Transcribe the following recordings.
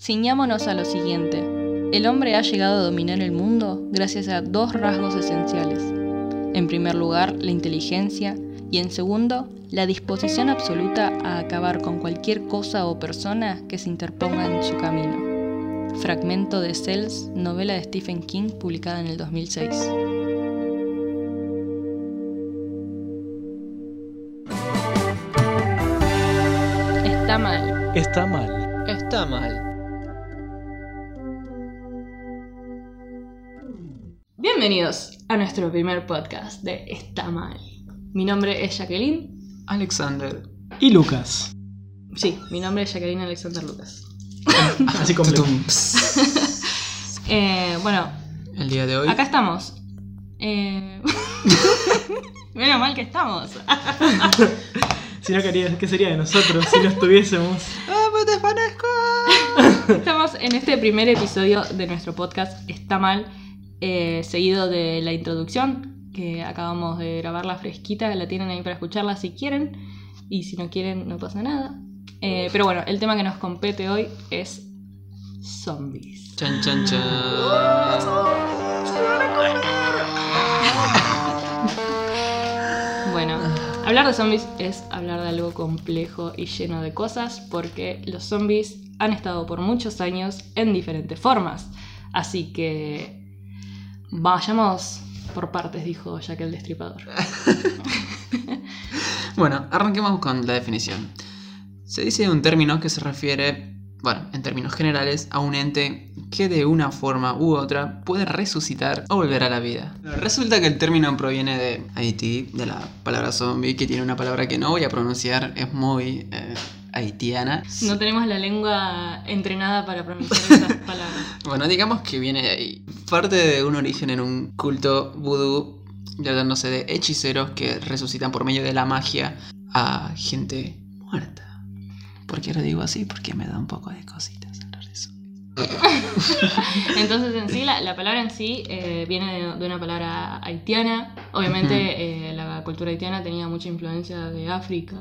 Ciñámonos a lo siguiente. El hombre ha llegado a dominar el mundo gracias a dos rasgos esenciales. En primer lugar, la inteligencia y en segundo, la disposición absoluta a acabar con cualquier cosa o persona que se interponga en su camino. Fragmento de Cells, novela de Stephen King publicada en el 2006. Está mal. Está mal. Está mal. Bienvenidos a nuestro primer podcast de Está mal. Mi nombre es Jacqueline. Alexander. Y Lucas. Sí, mi nombre es Jacqueline Alexander Lucas. Así como. Eh, bueno, El día de hoy. acá estamos. Eh... Menos mal que estamos. Si no querías, ¿qué sería de nosotros si no estuviésemos? ¡Ah, pues te parezco! Estamos en este primer episodio de nuestro podcast Está mal, eh, seguido de la introducción que acabamos de grabar la fresquita, la tienen ahí para escucharla si quieren y si no quieren no pasa nada. Eh, pero bueno, el tema que nos compete hoy es zombies. Chan, chan, chan. Bueno, hablar de zombies es hablar de algo complejo y lleno de cosas porque los zombies han estado por muchos años en diferentes formas. Así que vayamos por partes, dijo Jack el Destripador. Bueno, arranquemos con la definición. Se dice de un término que se refiere, bueno, en términos generales, a un ente que de una forma u otra puede resucitar o volver a la vida. Resulta que el término proviene de Haití, de la palabra zombie, que tiene una palabra que no voy a pronunciar, es muy eh, haitiana. No tenemos la lengua entrenada para pronunciar esas palabras. Bueno, digamos que viene de ahí. Parte de un origen en un culto vudú, tratándose de hechiceros que resucitan por medio de la magia a gente muerta. ¿Por qué lo digo así? Porque me da un poco de cositas hablar de eso. Entonces, en sí, la, la palabra en sí eh, viene de, de una palabra haitiana. Obviamente, eh, la cultura haitiana tenía mucha influencia de África.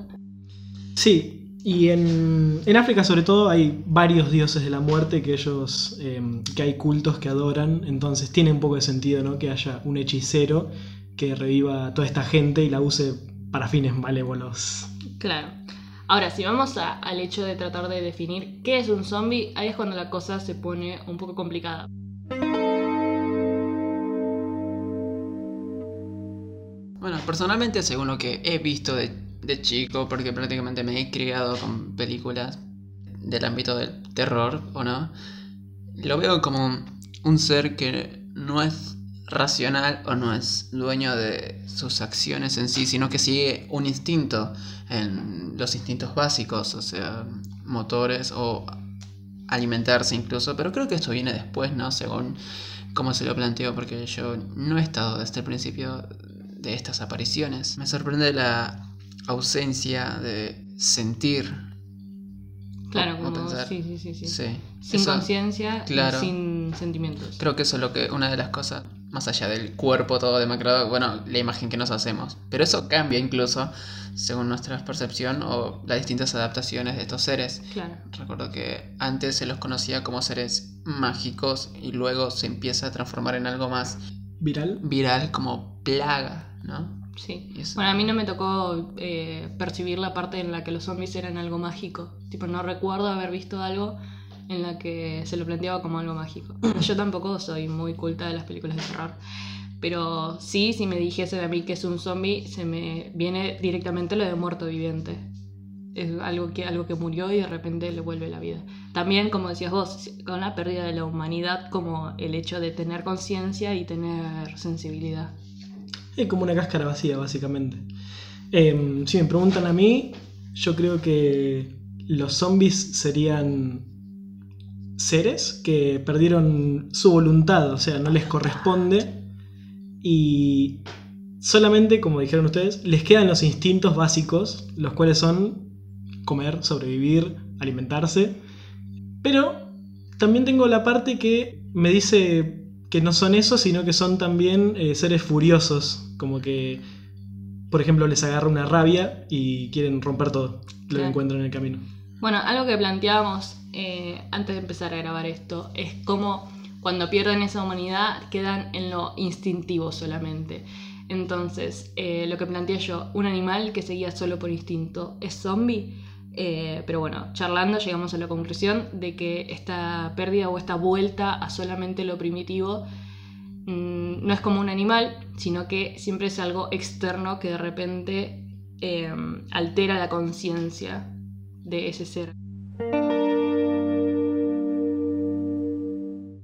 Sí, y en, en África sobre todo hay varios dioses de la muerte que ellos, eh, que hay cultos que adoran, entonces tiene un poco de sentido ¿no? que haya un hechicero que reviva a toda esta gente y la use para fines malévolos. Claro. Ahora, si vamos a- al hecho de tratar de definir qué es un zombie, ahí es cuando la cosa se pone un poco complicada. Bueno, personalmente, según lo que he visto de, de chico, porque prácticamente me he criado con películas del ámbito del terror, ¿o no? Lo veo como un ser que no es racional o no es dueño de sus acciones en sí, sino que sigue un instinto, en los instintos básicos, o sea, motores o alimentarse incluso, pero creo que esto viene después, ¿no? Según cómo se lo planteo, porque yo no he estado desde el principio de estas apariciones. Me sorprende la ausencia de sentir. Claro, como pensar. sí, sí, sí, sí. Sí. Sin conciencia claro. y sin sentimientos. Creo que eso es lo que una de las cosas más allá del cuerpo todo demacrado, bueno, la imagen que nos hacemos. Pero eso cambia incluso según nuestra percepción o las distintas adaptaciones de estos seres. Claro. Recuerdo que antes se los conocía como seres mágicos y luego se empieza a transformar en algo más ¿Viral? viral como plaga, ¿no? Sí. Eso- Bueno, a mí no me tocó eh, percibir la parte en la que los zombies eran algo mágico. Tipo, no recuerdo haber visto algo en la que se lo planteaba como algo mágico. Yo tampoco soy muy culta de las películas de terror. Pero sí, si me dijese a mí que es un zombie, se me viene directamente lo de muerto viviente. Es algo que, algo que murió y de repente le vuelve la vida. También, como decías vos, con la pérdida de la humanidad, como el hecho de tener conciencia y tener sensibilidad. Es como una cáscara vacía, básicamente. Eh, si me preguntan a mí, yo creo que los zombies serían seres que perdieron su voluntad, o sea, no les corresponde. Y solamente, como dijeron ustedes, les quedan los instintos básicos, los cuales son comer, sobrevivir, alimentarse. Pero también tengo la parte que me dice que no son eso, sino que son también eh, seres furiosos, como que, por ejemplo, les agarra una rabia y quieren romper todo lo que encuentran en el camino. Bueno, algo que planteábamos eh, antes de empezar a grabar esto es cómo cuando pierden esa humanidad quedan en lo instintivo solamente. Entonces, eh, lo que planteé yo, un animal que seguía solo por instinto, ¿es zombie? Eh, pero bueno, charlando llegamos a la conclusión de que esta pérdida o esta vuelta a solamente lo primitivo mm, no es como un animal, sino que siempre es algo externo que de repente eh, altera la conciencia de ese ser.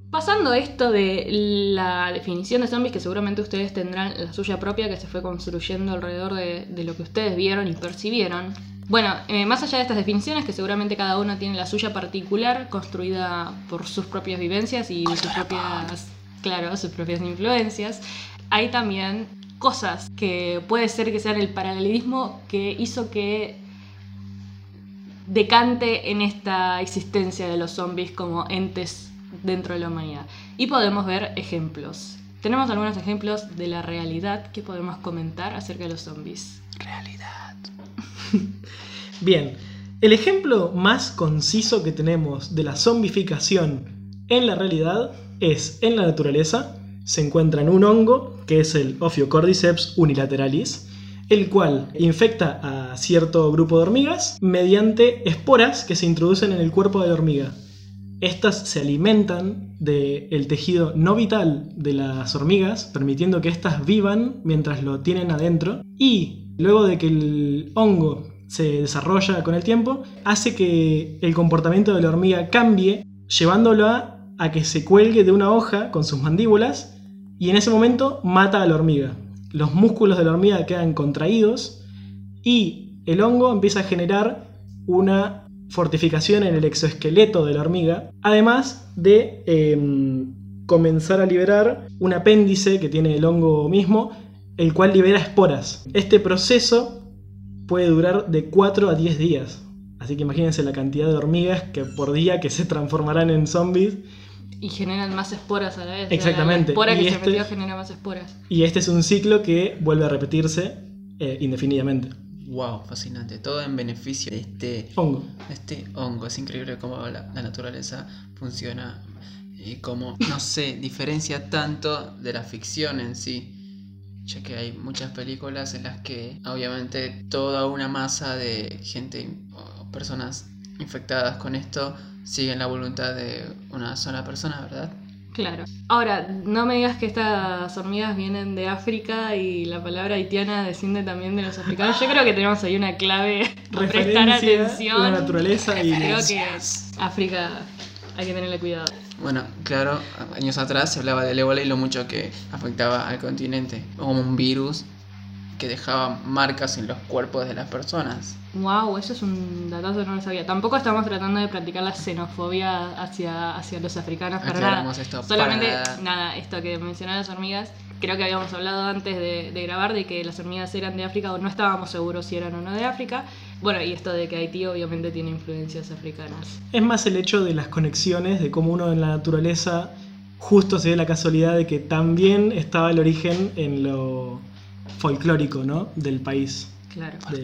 Pasando esto de la definición de zombies, que seguramente ustedes tendrán la suya propia, que se fue construyendo alrededor de, de lo que ustedes vieron y percibieron. Bueno, eh, más allá de estas definiciones, que seguramente cada uno tiene la suya particular, construida por sus propias vivencias y sus propias, claro, sus propias influencias, hay también cosas que puede ser que sean el paralelismo que hizo que decante en esta existencia de los zombies como entes dentro de la humanidad. Y podemos ver ejemplos. Tenemos algunos ejemplos de la realidad que podemos comentar acerca de los zombies. Realidad. Bien, el ejemplo más conciso que tenemos de la zombificación en la realidad es en la naturaleza. Se encuentra en un hongo, que es el Ophiocordyceps unilateralis, el cual infecta a cierto grupo de hormigas mediante esporas que se introducen en el cuerpo de la hormiga. Estas se alimentan del tejido no vital de las hormigas, permitiendo que éstas vivan mientras lo tienen adentro. Y luego de que el hongo se desarrolla con el tiempo, hace que el comportamiento de la hormiga cambie, llevándola a que se cuelgue de una hoja con sus mandíbulas y en ese momento mata a la hormiga. Los músculos de la hormiga quedan contraídos y el hongo empieza a generar una fortificación en el exoesqueleto de la hormiga, además de em, comenzar a liberar un apéndice que tiene el hongo mismo, el cual libera esporas. Este proceso puede durar de 4 a 10 días. Así que imagínense la cantidad de hormigas que por día que se transformarán en zombies. Y generan más esporas a la vez. Exactamente. La espora Y que se este- metió genera más esporas. Y este es un ciclo que vuelve a repetirse eh, indefinidamente. Wow, fascinante. Todo en beneficio de este, Hongo. de este hongo. Es increíble cómo la, la naturaleza funciona y cómo, no sé, diferencia tanto de la ficción en sí. Ya que hay muchas películas en las que obviamente toda una masa de gente o personas infectadas con esto siguen la voluntad de una sola persona, ¿verdad? Claro. Ahora, no me digas que estas hormigas vienen de África y la palabra haitiana desciende también de los africanos. Yo creo que tenemos ahí una clave a prestar atención. la naturaleza y Creo que África hay que tenerle cuidado. Bueno, claro, años atrás se hablaba del ébola y lo mucho que afectaba al continente, como un virus que dejaba marcas en los cuerpos de las personas. Wow, eso es un datazo, no lo sabía. Tampoco estamos tratando de practicar la xenofobia hacia, hacia los africanos para nada. Aclaramos esto Solamente, para- nada, esto que mencioné las hormigas, creo que habíamos hablado antes de, de grabar de que las hormigas eran de África o no estábamos seguros si eran o no de África. Bueno, y esto de que Haití obviamente tiene influencias africanas. Es más el hecho de las conexiones, de cómo uno en la naturaleza justo se dio la casualidad de que también estaba el origen en lo folclórico, ¿no? Del país. Claro. del-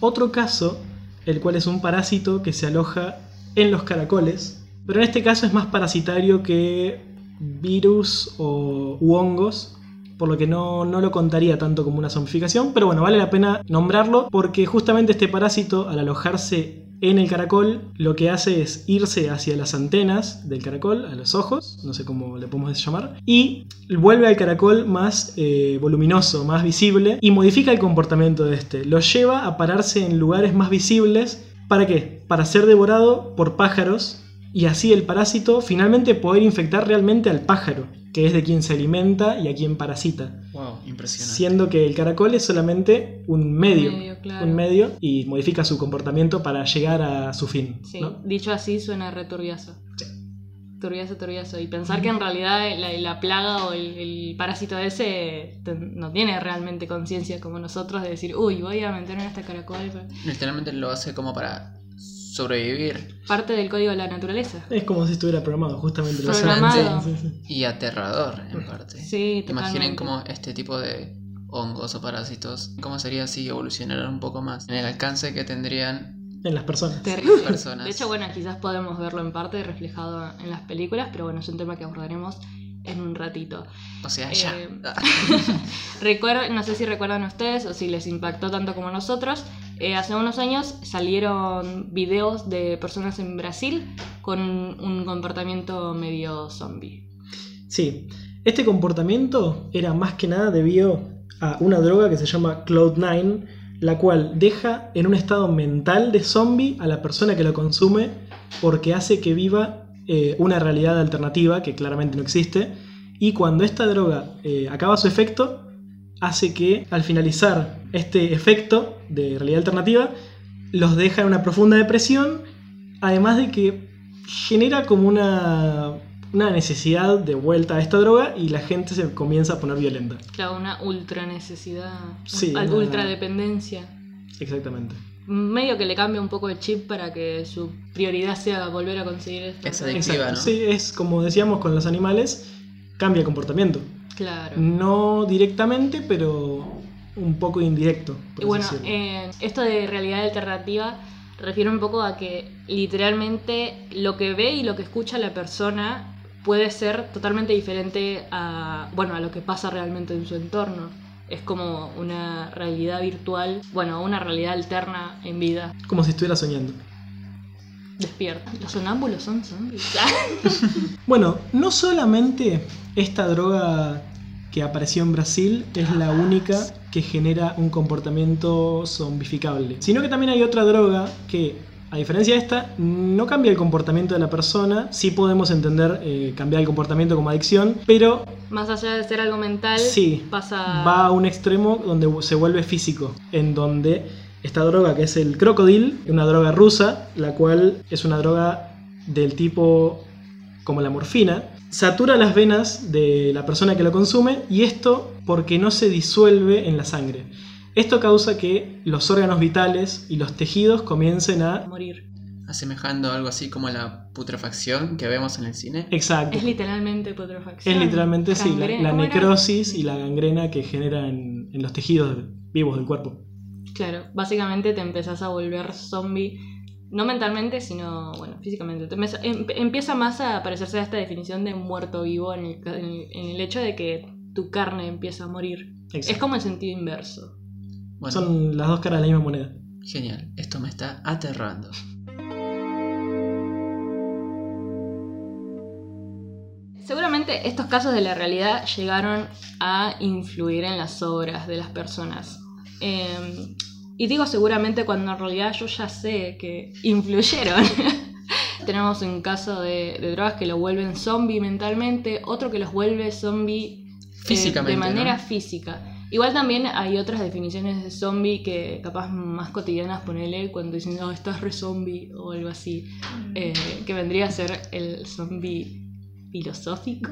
Otro caso, el cual es un parásito que se aloja en los caracoles, pero en este caso es más parasitario que virus o u hongos, por lo que no, no lo contaría tanto como una zombificación, pero bueno, vale la pena nombrarlo porque justamente este parásito al alojarse en el caracol lo que hace es irse hacia las antenas del caracol, a los ojos, no sé cómo le podemos llamar, y vuelve al caracol más eh, voluminoso, más visible, y modifica el comportamiento de este. Lo lleva a pararse en lugares más visibles. ¿Para qué? Para ser devorado por pájaros y así el parásito finalmente poder infectar realmente al pájaro, que es de quien se alimenta y a quien parasita. Wow, impresionante. Siendo que el caracol es solamente un medio, Un medio, claro. un medio, y modifica su comportamiento para llegar a su fin. Sí, ¿no? dicho así suena returbiazo. Sí. Turbiazo, turbiazo. Y pensar que en realidad la, la plaga o el, el parásito ese no tiene realmente conciencia como nosotros de decir, uy, voy a meter en este caracol. Literalmente lo hace como para sobrevivir Parte del código de la naturaleza. Es como si estuviera programado, justamente. Programado. Sí, sí. y aterrador en parte. Sí, Imaginen cómo este tipo de hongos o parásitos, cómo sería si evolucionaran un poco más en el alcance que tendrían en las personas. Terrible. Personas. De hecho, bueno, quizás podemos verlo en parte reflejado en las películas, pero bueno, es un tema que abordaremos en un ratito. O sea, ya. Eh, Recuer- no sé si recuerdan ustedes o si les impactó tanto como nosotros. Eh, hace unos años salieron videos de personas en Brasil con un comportamiento medio zombie. Sí, este comportamiento era más que nada debido a una droga que se llama Cloud9, la cual deja en un estado mental de zombie a la persona que lo consume porque hace que viva eh, una realidad alternativa que claramente no existe. Y cuando esta droga eh, acaba su efecto, hace que al finalizar este efecto de realidad alternativa, los deja en una profunda depresión, además de que genera como una, una necesidad de vuelta a esta droga y la gente se comienza a poner violenta. Claro, una ultra necesidad, Sí, una ultra dependencia. Exactamente. Medio que le cambia un poco el chip para que su prioridad sea volver a conseguir esto. Esa Adictiva, Exacto. ¿no? Sí, es como decíamos con los animales, cambia el comportamiento. Claro. No directamente, pero un poco indirecto. por Y bueno, eh, esto de realidad alternativa refiere un poco a que literalmente lo que ve y lo que escucha la persona puede ser totalmente diferente a, bueno, a lo que pasa realmente en su entorno. Es como una realidad virtual, bueno, una realidad alterna en vida. Como si estuviera soñando. Despierta. Los sonámbulos son zombies. Bueno, no solamente esta droga que apareció en Brasil es la única que genera un comportamiento zombificable, sino que también hay otra droga que, a diferencia de esta, no cambia el comportamiento de la persona, sí podemos entender eh, cambiar el comportamiento como adicción, pero Más allá de ser algo mental, Sí, pasa... va a un extremo donde se vuelve físico, en donde esta droga que es el crocodil, una droga rusa, la cual es una droga del tipo como la morfina, satura las venas de la persona que lo consume y esto porque no se disuelve en la sangre. Esto causa que los órganos vitales y los tejidos comiencen a... morir. Asemejando algo así como la putrefacción que vemos en el cine. Exacto. Es literalmente putrefacción. Es literalmente sí, la, la necrosis y la gangrena que genera en, en los tejidos vivos del cuerpo. Claro, básicamente te empezás a volver zombie, no mentalmente, sino, bueno, físicamente. Te empieza- em- empieza más a parecerse a esta definición de muerto vivo en el, ca- en el- en el hecho de que tu carne empieza a morir. Es como el sentido inverso. Bueno, Son las dos caras de la misma moneda. genial. Esto me está aterrando. Seguramente estos casos de la realidad llegaron a influir en las obras de las personas. Eh, y digo seguramente cuando en realidad yo ya sé que influyeron. Tenemos un caso de, de drogas que lo vuelven zombie mentalmente, otro que los vuelve zombie eh, Físicamente, de manera ¿no? física. Igual también hay otras definiciones de zombie que capaz más cotidianas, ponele, cuando dicen, no, estás re zombie o algo así, eh, que vendría a ser el zombie filosófico,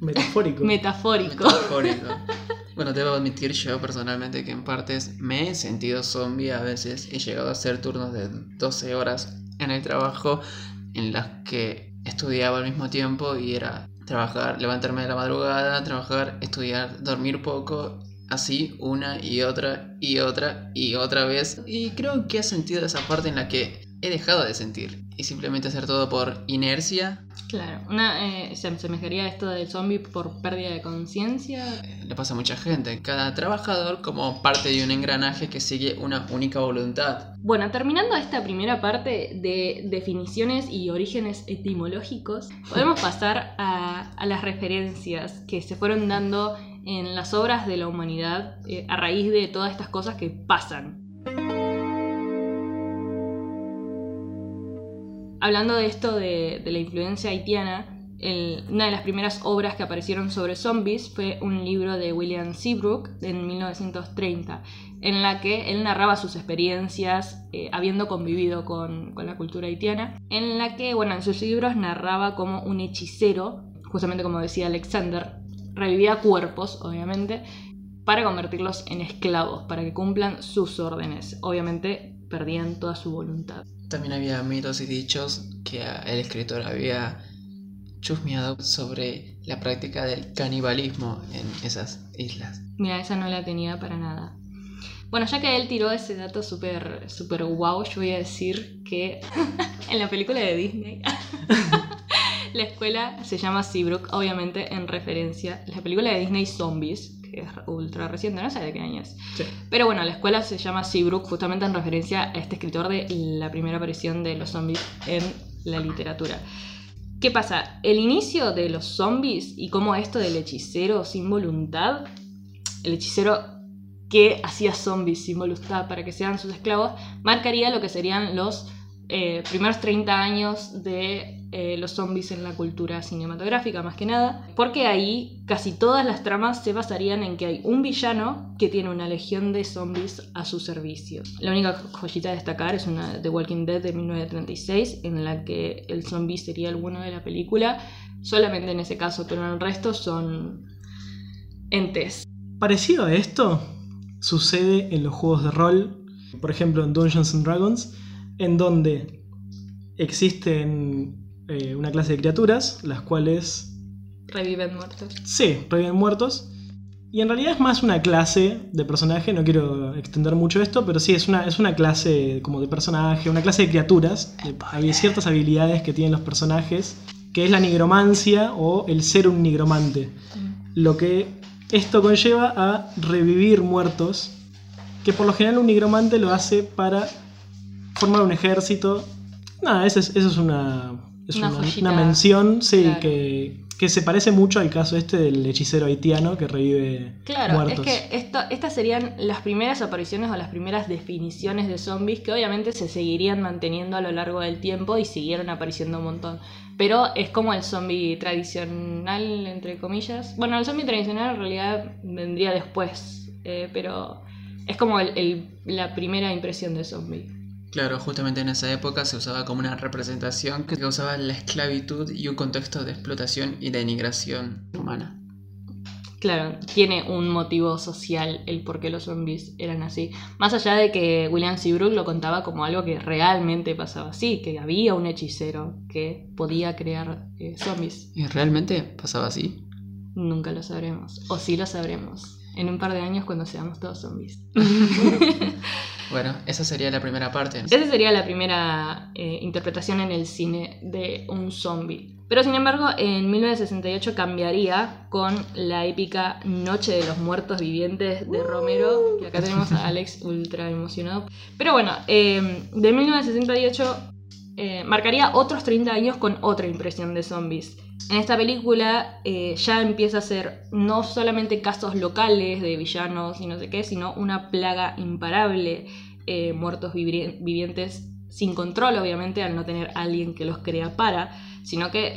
Metafórico. metafórico. Metafórico. Bueno, debo admitir yo personalmente que en partes me he sentido zombie a veces. He llegado a hacer turnos de 12 horas en el trabajo en las que estudiaba al mismo tiempo y era trabajar, levantarme de la madrugada, trabajar, estudiar, dormir poco, así una y otra y otra y otra vez. Y creo que he sentido esa parte en la que he dejado de sentir y simplemente hacer todo por inercia. Claro, una, eh, se asemejaría esto del zombie por pérdida de conciencia. Eh, Le pasa a mucha gente. Cada trabajador como parte de un engranaje que sigue una única voluntad. Bueno, terminando esta primera parte de definiciones y orígenes etimológicos, podemos pasar a, a las referencias que se fueron dando en las obras de la humanidad eh, a raíz de todas estas cosas que pasan. Hablando de esto de, la influencia haitiana, una de las primeras obras que aparecieron sobre zombies fue un libro de William Seabrook en 1930, en la que él narraba sus experiencias eh, habiendo convivido con, con la cultura haitiana, en la que, bueno, en sus libros narraba como un hechicero, justamente como decía Alexander, revivía cuerpos, obviamente, para convertirlos en esclavos, para que cumplan sus órdenes. Obviamente perdían toda su voluntad. También había mitos y dichos que el escritor había chusmeado sobre la práctica del canibalismo en esas islas. Mira, esa no la tenía para nada. Bueno, ya que él tiró ese dato súper super wow, yo voy a decir que en la película de Disney la escuela se llama Seabrook, obviamente en referencia a la película de Disney Zombies, es ultra reciente, no sé de qué año es. Sí. Pero bueno, la escuela se llama Seabrook justamente en referencia a este escritor de la primera aparición de los zombies en la literatura. ¿Qué pasa? El inicio de los zombies y cómo esto del hechicero sin voluntad, el hechicero que hacía zombies sin voluntad para que sean sus esclavos, marcaría lo que serían los eh, primeros 30 años de eh, los zombies en la cultura cinematográfica, más que nada, porque ahí casi todas las tramas se basarían en que hay un villano que tiene una legión de zombies a su servicio. La única joyita a destacar es una The Walking Dead de 1936, en la que el zombie sería el bueno de la película, solamente en ese caso, pero en el resto son entes. Parecido a esto sucede en los juegos de rol, por ejemplo en Dungeons and Dragons, en donde existen eh, una clase de criaturas, las cuales Reviven muertos. Sí, reviven muertos. Y en realidad es más una clase de personaje, no quiero extender mucho esto, pero sí, es una, es una clase como de personaje, una clase de criaturas. Hay ciertas habilidades que tienen los personajes, que es la nigromancia o el ser un nigromante. Lo que esto conlleva a revivir muertos, que por lo general un nigromante lo hace para formar un ejército. Nada, eso es, eso es una, es Una una, joyita, una mención, sí, claro. que, que se parece mucho al caso este del hechicero haitiano que revive Claro, muertos. es que esto, estas serían las primeras apariciones o las primeras definiciones de zombies que obviamente se seguirían manteniendo a lo largo del tiempo y siguieron apareciendo un montón. Pero es como el zombie tradicional, entre comillas. Bueno, el zombie tradicional en realidad vendría después, eh, pero es como el- el- la primera impresión de zombie. Claro, justamente en esa época se usaba como una representación que causaba la esclavitud y un contexto de explotación y denigración humana. Claro, tiene un motivo social el por qué los zombies eran así. Más allá de que William Seabrook lo contaba como algo que realmente pasaba así, que había un hechicero que podía crear eh, zombies. ¿Y realmente pasaba así? Nunca lo sabremos. O sí lo sabremos. En un par de años cuando seamos todos zombies. Bueno, esa sería la primera parte. Esa sería la primera eh, interpretación en el cine de un zombie. Pero sin embargo, en 1968 cambiaría con la épica Noche de los Muertos Vivientes de Romero, que acá tenemos a Alex ultra emocionado. Pero bueno, eh, de 1968 eh, marcaría otros 30 años con otra impresión de zombies. En esta película eh, ya empieza a ser no solamente casos locales de villanos y no sé qué, sino una plaga imparable, eh, muertos vivientes sin control, obviamente, al no tener alguien que los crea para, sino que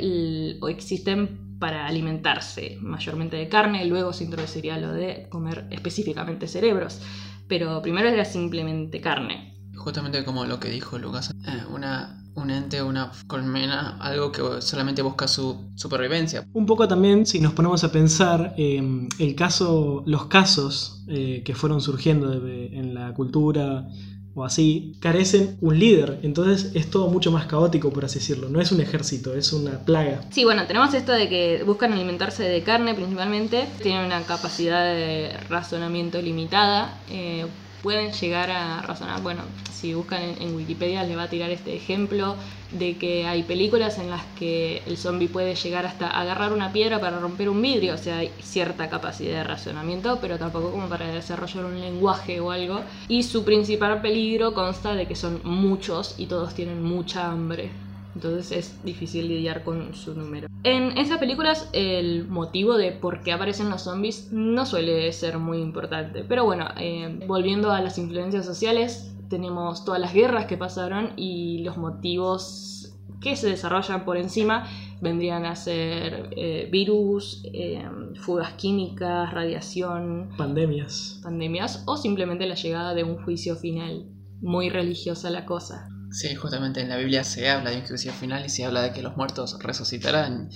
existen para alimentarse mayormente de carne, luego se introduciría lo de comer específicamente cerebros, pero primero era simplemente carne. Justamente como lo que dijo Lucas, eh, una, un ente, una colmena, algo que solamente busca su supervivencia. Un poco también, si nos ponemos a pensar, eh, el caso, los casos eh, que fueron surgiendo de- en la cultura o así, carecen un líder. Entonces es todo mucho más caótico, por así decirlo. No es un ejército, es una plaga. Sí, bueno, tenemos esto de que buscan alimentarse de carne principalmente, tienen una capacidad de razonamiento limitada, eh, pueden llegar a razonar, bueno, si buscan en, Wikipedia les va a tirar este ejemplo de que hay películas en las que el zombie puede llegar hasta agarrar una piedra para romper un vidrio, o sea, hay cierta capacidad de razonamiento, pero tampoco como para desarrollar un lenguaje o algo. Y su principal peligro consta de que son muchos y todos tienen mucha hambre. Entonces es difícil lidiar con su número. En esas películas el motivo de por qué aparecen los zombies no suele ser muy importante. Pero bueno, eh, volviendo a las influencias sociales, tenemos todas las guerras que pasaron y los motivos que se desarrollan por encima vendrían a ser eh, virus, eh, fugas químicas, radiación, Pandemias. pandemias o simplemente la llegada de un juicio final. Muy religiosa la cosa. Sí, justamente en la Biblia se habla de un juicio final y se habla de que los muertos resucitarán.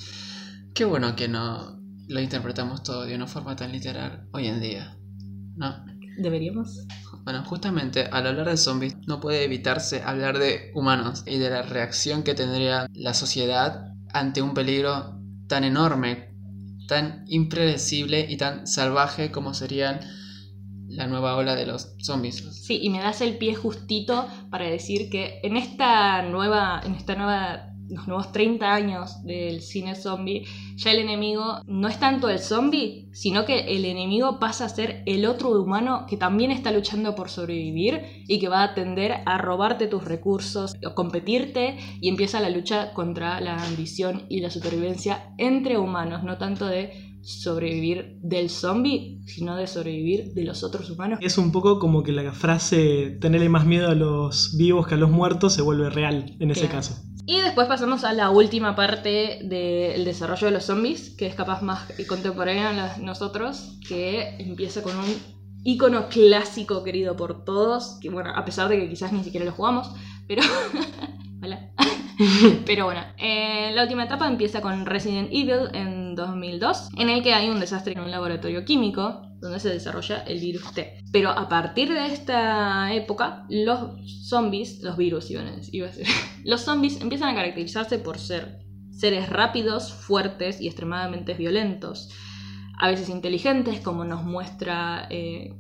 Qué bueno que no lo interpretamos todo de una forma tan literal hoy en día. ¿No? ¿Deberíamos? Bueno, justamente al hablar de zombies no puede evitarse hablar de humanos y de la reacción que tendría la sociedad ante un peligro tan enorme, tan impredecible y tan salvaje como serían la nueva ola de los zombies. Sí, y me das el pie justito para decir que en esta nueva, en esta nueva los nuevos 30 años del cine zombie, ya el enemigo no es tanto el zombie, sino que el enemigo pasa a ser el otro humano que también está luchando por sobrevivir y que va a tender a robarte tus recursos, o competirte y empieza la lucha contra la ambición y la supervivencia entre humanos, no tanto de sobrevivir del zombie, sino de sobrevivir de los otros humanos. Es un poco como que la frase tenerle más miedo a los vivos que a los muertos se vuelve real en ese Claro. caso. Y después pasamos a la última parte del desarrollo de los zombies, que es capaz más contemporánea a nosotros, que empieza con un icono clásico querido por todos, que bueno, a pesar de que quizás ni siquiera lo jugamos, pero... Hola. pero bueno, eh, la última etapa empieza con Resident Evil en 2002, en el que hay un desastre en un laboratorio químico donde se desarrolla el virus T. Pero a partir de esta época, los zombies, los virus iban a iba a decir, los zombies empiezan a caracterizarse por ser seres rápidos, fuertes y extremadamente violentos. A veces inteligentes, como nos muestra eh,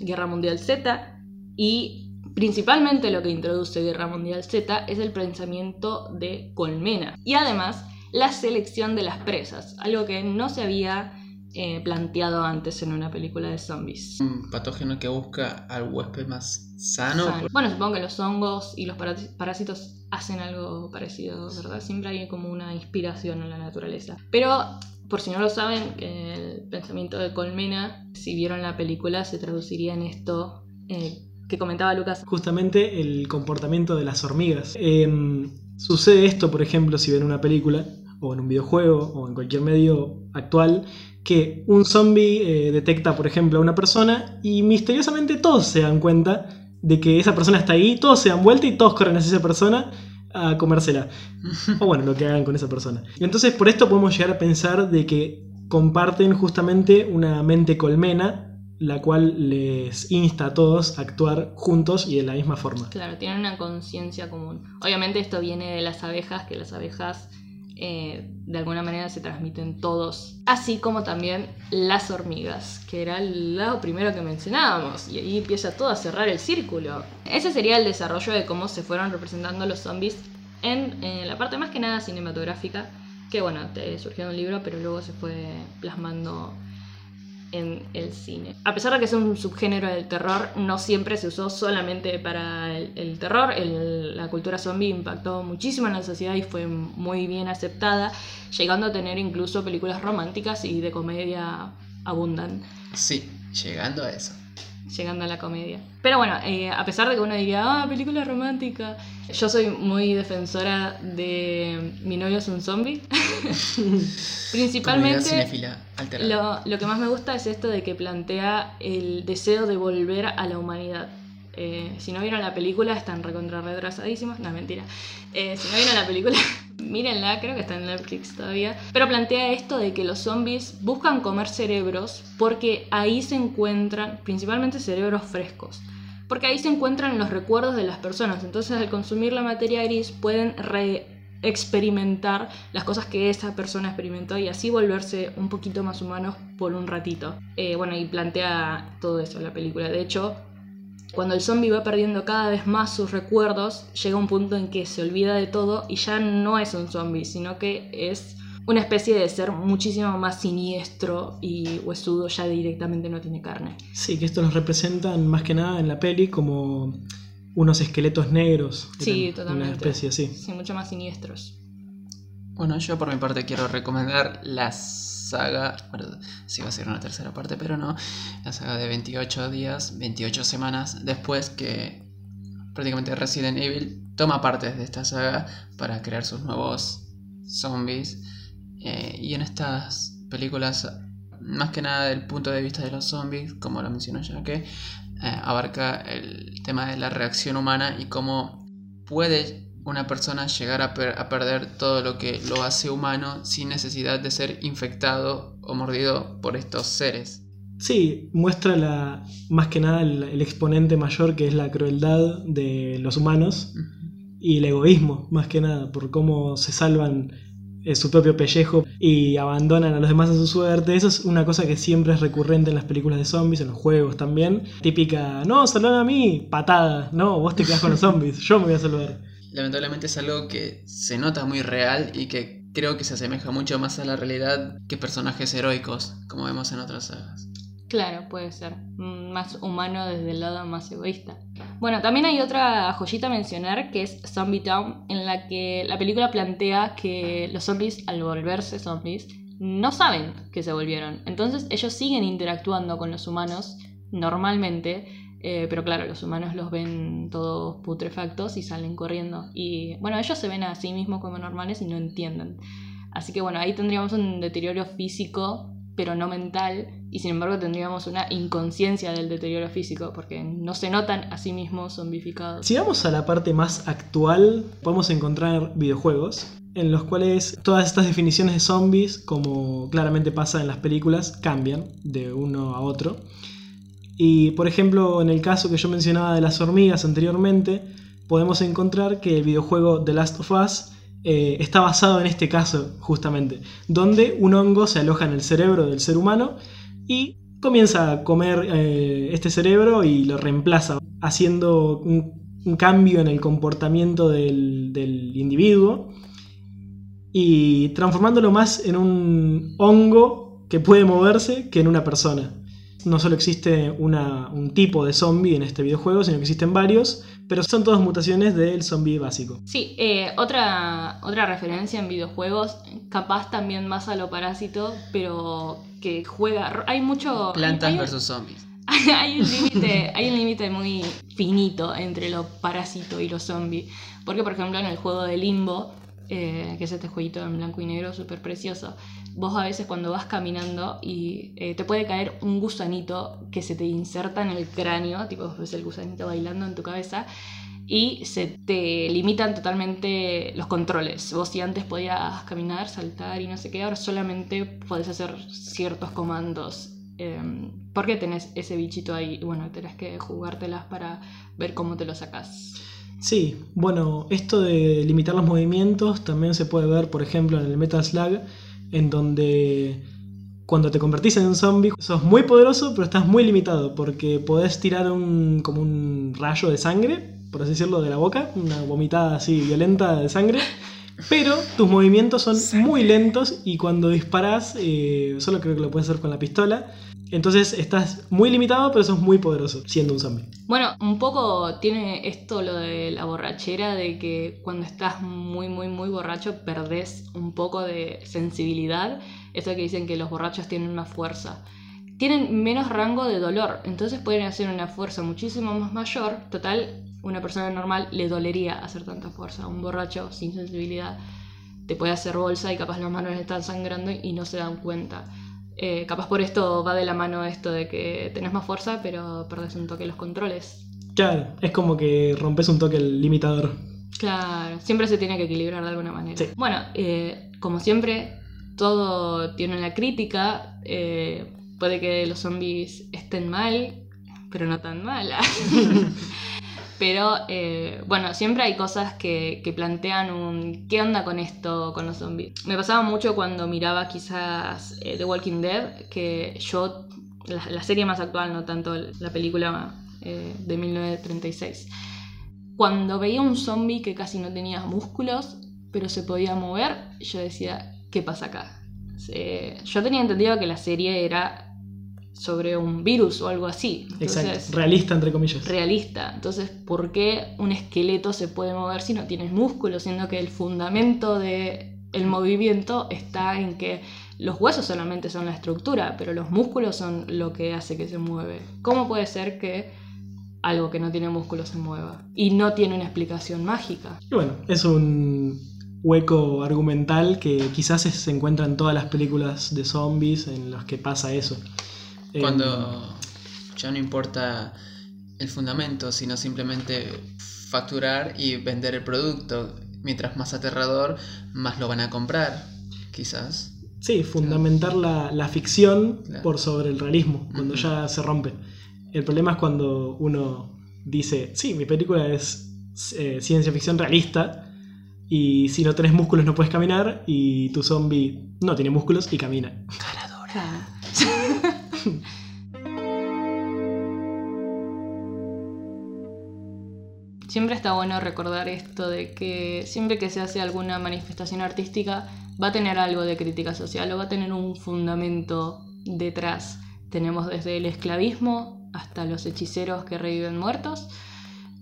Guerra Mundial Z. Y principalmente lo que introduce Guerra Mundial Z es el pensamiento de colmena. Y además la selección de las presas, algo que no se había eh, planteado antes en una película de zombies. Un patógeno que busca al huésped más sano. Sano. Bueno, supongo que los hongos y los parás- parásitos hacen algo parecido, ¿verdad? Siempre hay como una inspiración en la naturaleza. Pero, por si no lo saben, el pensamiento de Colmena, si vieron la película, se traduciría en esto eh, que comentaba Lucas. Justamente el comportamiento de las hormigas. Em, sucede esto, por ejemplo, si ven una película o en un videojuego o en cualquier medio actual, que un zombie eh, detecta, por ejemplo, a una persona y misteriosamente todos se dan cuenta de que esa persona está ahí, todos se dan vuelta y todos corren hacia esa persona a comérsela. o bueno, lo que hagan con esa persona. Y entonces por esto podemos llegar a pensar de que comparten justamente una mente colmena, la cual les insta a todos a actuar juntos y de la misma forma. Claro, tienen una conciencia común. Obviamente esto viene de las abejas, que las abejas eh, de alguna manera se transmiten todos, así como también las hormigas, que era lado primero que mencionábamos, y ahí empieza todo a cerrar el círculo. Ese sería el desarrollo de cómo se fueron representando los zombies en, la parte más que nada cinematográfica, que bueno, surgió en un libro, pero luego se fue plasmando en el cine. A pesar de que es un subgénero del terror, no siempre se usó solamente para el, terror. La cultura zombie impactó muchísimo en la sociedad y fue muy bien aceptada, llegando a tener incluso películas románticas y de comedia abundan, Sí, llegando a eso. Llegando a la comedia. Pero bueno, eh, a pesar de que uno diría, ah, película romántica, yo soy muy defensora de Mi novio es un zombie. Principalmente... Lo, lo que más me gusta es esto de que plantea el deseo de volver a la humanidad. Eh, si no vieron la película, están recontra retrasadísimos. No, mentira. Eh, si no vieron la película, mírenla, creo que está en Netflix todavía. Pero plantea esto de que los zombies buscan comer cerebros porque ahí se encuentran, principalmente cerebros frescos. Porque ahí se encuentran los recuerdos de las personas. Entonces, al consumir la materia gris, pueden re experimentar las cosas que esa persona experimentó y así volverse un poquito más humanos por un ratito. Eh, bueno, y plantea todo eso la película. De hecho, cuando el zombie va perdiendo cada vez más sus recuerdos, llega un punto en que se olvida de todo y ya no es un zombie, sino que es una especie de ser muchísimo más siniestro y huesudo, ya directamente no tiene carne. Sí, que esto los representan más que nada en la peli como unos esqueletos negros. Sí, totalmente. Una especie así. Sí, mucho más siniestros. Bueno, yo por mi parte quiero recomendar la saga, bueno, sí va a ser una tercera parte, pero no, la saga de 28 días, 28 semanas después que prácticamente Resident Evil toma partes de esta saga para crear sus nuevos zombies. Eh, y en estas películas, más que nada del punto de vista de los zombies, como lo mencionó ya que eh, abarca el tema de la reacción humana y cómo puede una persona llegar a, per- a perder todo lo que lo hace humano sin necesidad de ser infectado o mordido por estos seres. Sí, muestra la, más que nada el, el exponente mayor que es la crueldad de los humanos y el egoísmo, más que nada, por cómo se salvan eh, su propio pellejo y abandonan a los demás a su suerte. Eso es una cosa que siempre es recurrente en las películas de zombies, en los juegos también. Típica, no, saludan a mí, patada. No, vos te quedás con los zombies, yo me voy a saludar. Lamentablemente es algo que se nota muy real y que creo que se asemeja mucho más a la realidad que personajes heroicos, como vemos en otras sagas. Claro, puede ser. Mm, Más humano desde el lado más egoísta. Bueno, también hay otra joyita a mencionar que es Zombie Town, en la que la película plantea que los zombies, al volverse zombies, no saben que se volvieron. Entonces ellos siguen interactuando con los humanos normalmente, eh, pero claro, los humanos los ven todos putrefactos y salen corriendo. Y bueno, ellos se ven a sí mismos como normales y no entienden. Así que bueno, ahí tendríamos un deterioro físico pero no mental, y sin embargo tendríamos una inconsciencia del deterioro físico, porque no se notan a sí mismos zombificados. Si vamos a la parte más actual, podemos encontrar videojuegos en los cuales todas estas definiciones de zombies, como claramente pasa en las películas, cambian de uno a otro. Y por ejemplo, en el caso que yo mencionaba de las hormigas anteriormente, podemos encontrar que el videojuego The Last of Us eh, está basado en este caso, justamente, donde un hongo se aloja en el cerebro del ser humano y comienza a comer eh, este cerebro y lo reemplaza, haciendo un, cambio en el comportamiento del individuo y transformándolo más en un hongo que puede moverse que en una persona. No solo existe una- un tipo de zombie en este videojuego, sino que existen varios, pero son todas mutaciones del zombie básico. Sí, eh, otra, otra referencia en videojuegos, capaz también más a lo parásito, pero que juega. Hay mucho. Plantas hay- versus zombies. hay un límite hay un límite muy finito entre lo parásito y lo zombie porque por ejemplo en el juego de limbo eh, que es este jueguito en blanco y negro súper precioso vos a veces cuando vas caminando y eh, te puede caer un gusanito que se te inserta en el cráneo tipo ves el gusanito bailando en tu cabeza y se te limitan totalmente los controles. Vos si antes podías caminar, saltar y no sé qué, ahora solamente podés hacer ciertos comandos. eh, porque tenés ese bichito ahí bueno, tenés que jugártelas para ver cómo te lo sacás. Sí, bueno, esto de limitar los movimientos también se puede ver, por ejemplo, en el Metal Slug, en donde cuando te convertís en un zombie sos muy poderoso, pero estás muy limitado, porque podés tirar un, como un rayo de sangre, por así decirlo, de la boca, una vomitada así violenta de sangre, pero tus movimientos son muy lentos y cuando disparas, eh, solo creo que lo puedes hacer con la pistola, entonces estás muy limitado, pero sos muy poderoso siendo un zombie. Bueno, un poco tiene esto lo de la borrachera, de que cuando estás muy, muy, muy borracho perdés un poco de sensibilidad. Esto que dicen que los borrachos tienen más fuerza. Tienen menos rango de dolor, entonces pueden hacer una fuerza muchísimo más mayor. Total, una persona normal le dolería hacer tanta fuerza. Un borracho sin sensibilidad te puede hacer bolsa y capaz las manos están sangrando y no se dan cuenta. Eh, capaz por esto va de la mano esto de que tenés más fuerza, pero perdés un toque los controles. Claro, es como que rompes un toque el limitador. Claro, siempre se tiene que equilibrar de alguna manera. Sí. Bueno, eh, como siempre, todo tiene una crítica. eh, puede que los zombies estén mal, pero no tan mal. pero eh, bueno, siempre hay cosas que, plantean un ¿qué onda con esto, con los zombies? Me pasaba mucho cuando miraba quizás eh, The Walking Dead, que yo, la, serie más actual, no tanto la película eh, de 1936 cuando veía un zombie que casi no tenía músculos, pero se podía mover, yo decía, ¿qué pasa acá? Se- yo tenía entendido que la serie era sobre un virus o algo así. Exacto. Entonces, Realista, entre comillas. realista. Entonces, ¿por qué un esqueleto se puede mover si no tienes músculos? Siendo que el fundamento del el movimiento está en que los huesos solamente son la estructura, pero los músculos son lo que hace que se mueve. ¿Cómo puede ser que algo que no tiene músculos se mueva? Y no tiene una explicación mágica. Y bueno, es un hueco argumental que quizás se encuentra en todas las películas de zombies en las que pasa eso. Eh, Cuando ya no importa el fundamento, sino simplemente facturar y vender el producto. Mientras más aterrador, más lo van a comprar, quizás. Sí, fundamentar la, la ficción Claro. por sobre el realismo, cuando ya se rompe. El problema es cuando uno dice, sí, mi película es eh, ciencia ficción realista, Y si no tenés músculos no puedes caminar y tu zombie no tiene músculos y camina. Cara dura. Claro. Siempre está bueno recordar esto de que siempre que se hace alguna manifestación artística va a tener algo de crítica social o va a tener un fundamento detrás. Tenemos desde el esclavismo hasta los hechiceros que reviven muertos,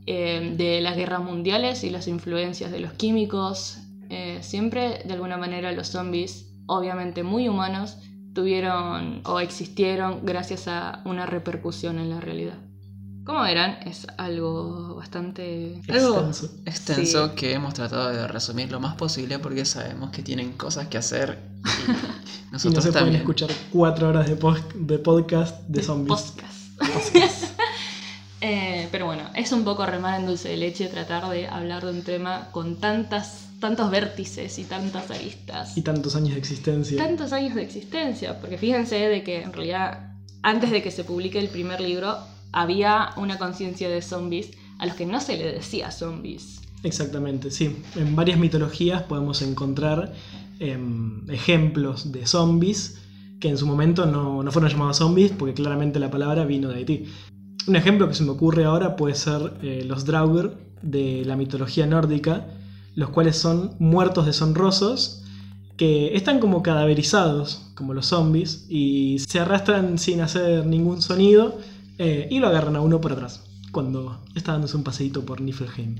eh, de las guerras mundiales y las influencias de los químicos. Eh, siempre de alguna manera los zombies, obviamente muy humanos, tuvieron o existieron gracias a una repercusión en la realidad. Como verán, es algo bastante... Algo Extenso. extenso Sí. que hemos tratado de resumir lo más posible porque sabemos que tienen cosas que hacer y Y no nosotros se pueden también. escuchar cuatro horas de, de podcast de zombies. Podcast. Eh, pero bueno, es un poco remar en dulce de leche tratar de hablar de un tema con tantas, tantos vértices y tantas aristas. Y tantos años de existencia. tantos años de existencia, porque fíjense de que en realidad antes de que se publique el primer libro había una conciencia de zombies a los que no se le decía zombies. Exactamente, sí. En varias mitologías podemos encontrar em, ejemplos de zombies que en su momento no, no fueron llamados zombies porque claramente la palabra vino de Haití. Un ejemplo que se me ocurre ahora puede ser eh, los Draugr de la mitología nórdica, los cuales son muertos deshonrosos que están como cadaverizados, como los zombies, y se arrastran sin hacer ningún sonido eh, y lo agarran a uno por atrás cuando está dándose un paseíto por Niflheim.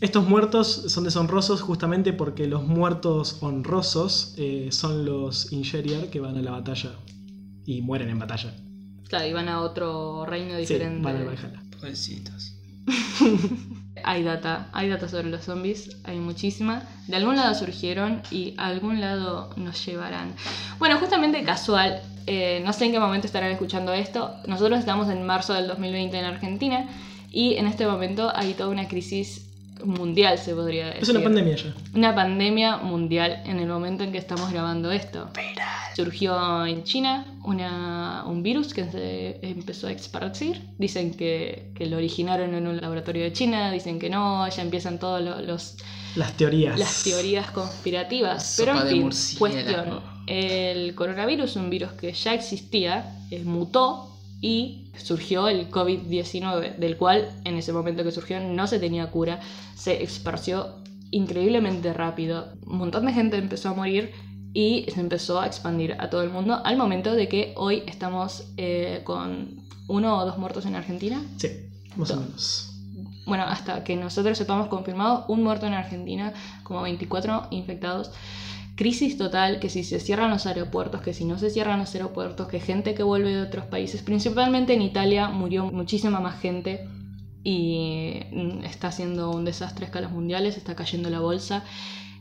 Estos muertos son deshonrosos justamente porque los muertos honrosos eh, son los Ingeriar que van a la batalla y mueren en batalla. Claro, iban a otro reino Sí, diferente. van Valhalla. Pobrecitos. Hay data, hay data sobre los zombies, hay muchísima. De algún lado surgieron y a algún lado nos llevarán. Bueno, justamente casual, eh, no sé en qué momento estarán escuchando esto. Nosotros estamos en marzo del 2020 en Argentina y en este momento hay toda una crisis mundial, se podría decir. Es una pandemia ya. Una pandemia mundial en el momento en que estamos grabando esto. Surgió en China una- un virus que se empezó a esparcir. Dicen que, que lo originaron en un laboratorio de China, dicen que no, ya empiezan todas los, Las teorías. las teorías conspirativas. La Pero en fin, cuestión. El coronavirus, un virus que ya existía, eh, mutó y surgió el COVID-19, del cual en ese momento que surgió no se tenía cura, se esparció increíblemente rápido. Un montón de gente empezó a morir y se empezó a expandir a todo el mundo al momento de que hoy estamos eh, con uno o dos muertos en Argentina. Sí, más o menos. Bueno, hasta que nosotros sepamos confirmado un muerto en Argentina, como 24 infectados. Crisis total, que si se cierran los aeropuertos, que si no se cierran los aeropuertos, que gente que vuelve de otros países, principalmente en Italia murió muchísima más gente y mm, está haciendo un desastre a escalas mundiales, está cayendo la bolsa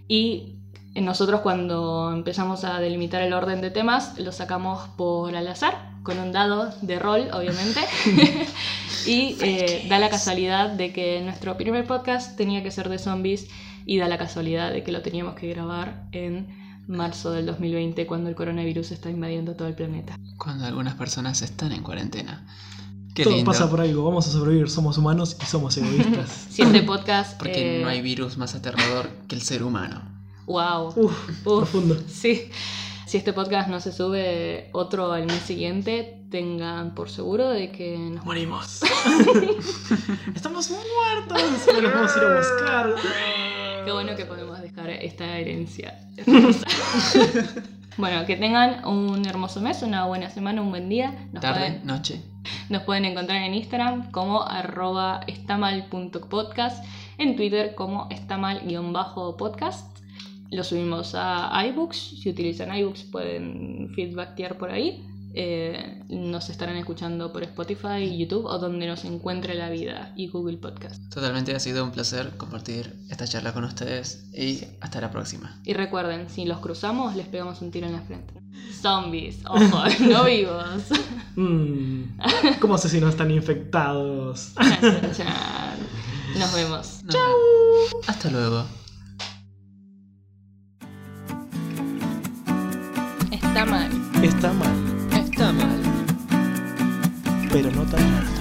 y nosotros cuando empezamos a delimitar el orden de temas lo sacamos por al azar, con un dado de rol, obviamente. y eh, da la casualidad de que nuestro primer podcast tenía que ser de zombies y da la casualidad de que lo teníamos que grabar en marzo del 2020 cuando el coronavirus está invadiendo todo el planeta. Cuando algunas personas están en cuarentena. Qué Todo lindo. pasa por algo, vamos a sobrevivir, somos humanos y somos egoístas. Si este podcast... Porque eh, no hay virus más aterrador que el ser humano. Wow. Uf, profundo. Sí. Si este podcast no se sube otro al mes siguiente, tengan por seguro de que nos Morimos. Estamos muertos. Nos vamos a ir a buscar. Qué bueno que podemos dejar esta herencia. bueno, que tengan un hermoso mes, una buena semana, un buen día. Nos, Tarde, pueden, noche. nos pueden encontrar en Instagram como arroba estamal.podcast, en Twitter como estamal-podcast. Lo subimos a iBooks. Si utilizan iBooks pueden feedbackear por ahí. Eh, nos estarán escuchando por Spotify, YouTube o donde nos encuentre la vida y Google Podcast. Totalmente ha sido un placer compartir esta charla con ustedes y hasta la próxima. Y recuerden, si los cruzamos, les pegamos un tiro en la frente. Zombies, ojo, no vivos. Mm, ¿Cómo sé si no están infectados? Nos vemos. Nos vemos. Hasta luego. Está